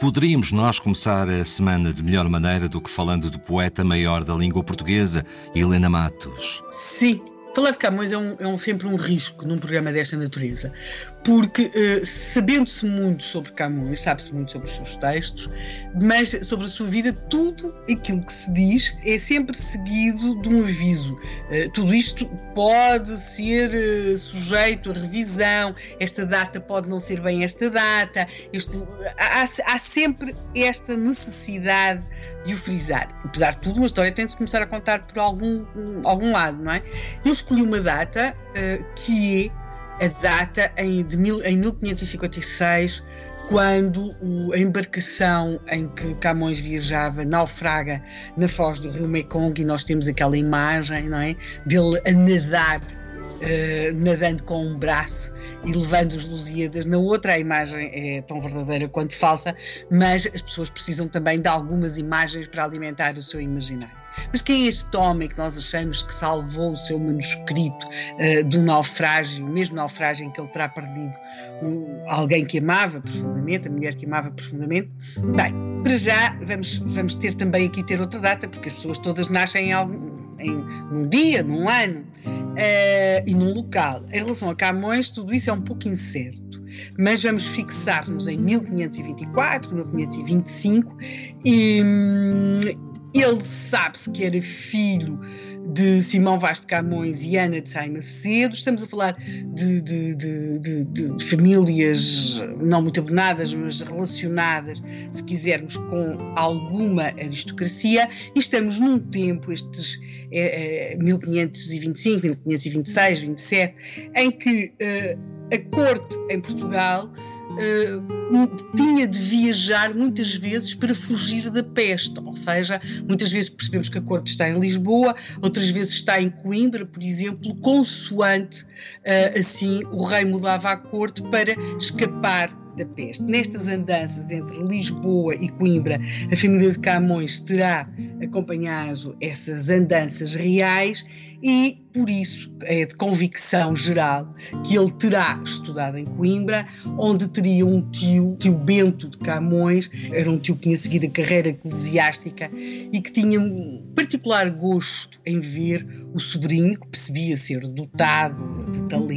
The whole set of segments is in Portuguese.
Poderíamos nós começar a semana de melhor maneira do que falando do poeta maior da língua portuguesa, Helena Matos? Sim, Falar de Camões é, um, é um, sempre um risco num programa desta natureza, porque uh, sabendo-se muito sobre Camões, sabe-se muito sobre os seus textos, mas sobre a sua vida, tudo aquilo que se diz é sempre seguido de um aviso. Uh, tudo isto pode ser uh, sujeito a revisão, esta data pode não ser bem esta data, há, há sempre esta necessidade de o frisar. Apesar de tudo, uma história tem de se começar a contar por algum, algum lado, não é? Escolhi uma data uh, que é a data em, de mil, em 1556, quando o, a embarcação em que Camões viajava naufraga na foz do rio Mekong e nós temos aquela imagem, não é? Dele a nadar Uh, nadando com um braço e levando os Lusíadas. Na outra, a imagem é tão verdadeira quanto falsa, mas as pessoas precisam também de algumas imagens para alimentar o seu imaginário. Mas quem é este homem que nós achamos que salvou o seu manuscrito uh, do naufrágio, mesmo naufrágio em que ele terá perdido um, alguém que amava profundamente, a mulher que amava profundamente? Bem, para já vamos, vamos ter também aqui ter outra data, porque as pessoas todas nascem em, algum, em num dia, num ano uh, e num local. Em relação a Camões, tudo isso é um pouco incerto mas vamos fixar-nos em 1524, 1525 e, hum, ele sabe-se que era filho de Simão Vaz de Camões e Ana de Sá Macedo. Estamos a falar de, de, de, de, famílias não muito abonadas, mas relacionadas, se quisermos, com alguma aristocracia. E estamos num tempo, estes é, é, 1525, 1526, 27, em que uh, a corte em Portugal uh, tinha de viajar muitas vezes para fugir da peste, ou seja, muitas vezes percebemos que a corte está em Lisboa, outras vezes está em Coimbra, por exemplo, consoante uh, assim o rei mudava a corte para escapar da peste. Nestas andanças entre Lisboa e Coimbra, a família de Camões terá acompanhado essas andanças reais e por isso é de convicção geral que ele terá estudado em Coimbra, onde teria um tio, tio Bento de Camões, era um tio que tinha seguido a carreira eclesiástica e que tinha um particular gosto em ver o sobrinho, que percebia ser dotado de talento,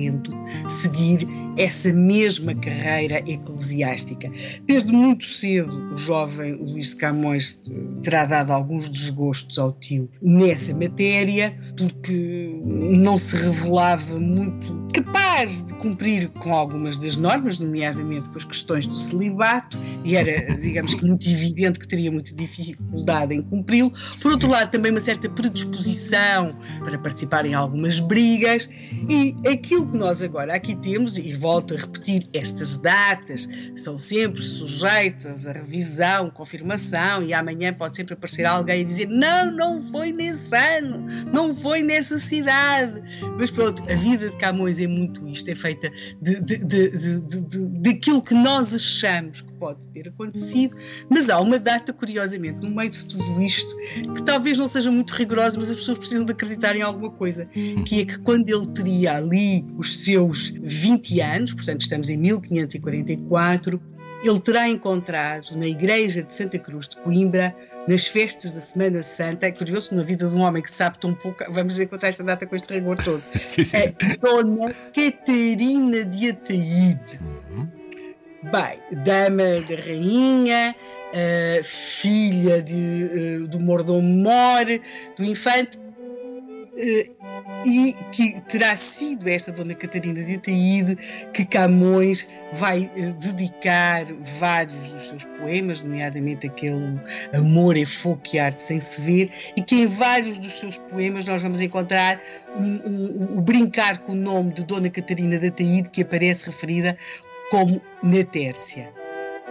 seguir essa mesma carreira eclesiástica. Desde muito cedo, o jovem Luís de Camões terá dado alguns desgostos ao tio nessa matéria, porque não se revelava muito capaz de cumprir com algumas das normas, nomeadamente com as questões do celibato, e era, digamos que, muito evidente que teria muita dificuldade em cumpri-lo. Por outro lado, também uma certa predisposição para participar em algumas brigas, e aquilo que nós agora aqui temos, e volto a repetir, estas datas são sempre sujeitas a revisão, confirmação, e amanhã pode sempre aparecer alguém e dizer: não, não foi nesse ano, não foi nessa cidade. Mas pronto, a vida de Camões muito isto, é feita de, de, de, de, daquilo que nós achamos que pode ter acontecido, mas há uma data, curiosamente, no meio de tudo isto, que talvez não seja muito rigorosa, mas as pessoas precisam de acreditar em alguma coisa, que é que quando ele teria ali os seus 20 anos, portanto estamos em 1544, ele terá encontrado na igreja de Santa Cruz de Coimbra nas festas da Semana Santa. É curioso, na vida de um homem que sabe tão pouco, vamos encontrar esta data com este rigor todo. sim, sim. A Dona Catarina de Ataíde. Uhum. Bem, dama da rainha, uh, filha de, uh, do mordomo mor, do infante, e que terá sido esta Dona Catarina de Ataíde que Camões vai uh, dedicar vários dos seus poemas, nomeadamente aquele Amor é fogo e arte sem se ver, e que em vários dos seus poemas nós vamos encontrar o um, um, um, brincar com o nome de Dona Catarina de Ataíde, que aparece referida como Natércia.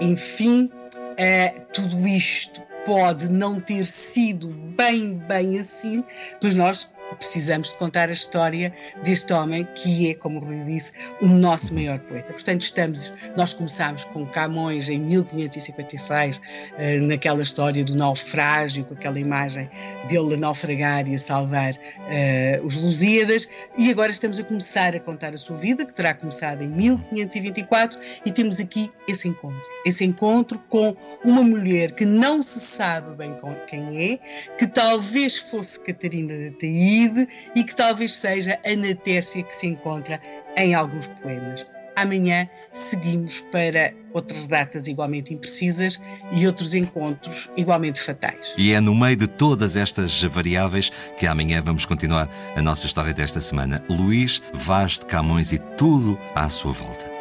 Enfim, uh, tudo isto pode não ter sido bem, bem assim, mas nós precisamos de contar a história deste homem que é, como o Rui disse, o nosso maior poeta. Portanto, estamos, nós começámos com Camões em 1556, eh, naquela história do naufrágio, com aquela imagem dele a naufragar e a salvar uh, os Lusíadas, e agora estamos a começar a contar a sua vida, que terá começado em 1524, e temos aqui esse encontro. Esse encontro com uma mulher que não se sabe bem quem é, que talvez fosse Catarina de E que talvez seja a Natécia que se encontra em alguns poemas. Amanhã seguimos para outras datas igualmente imprecisas e outros encontros igualmente fatais. E é no meio de todas estas variáveis que amanhã vamos continuar a nossa história desta semana. Luís Vaz de Camões e tudo à sua volta.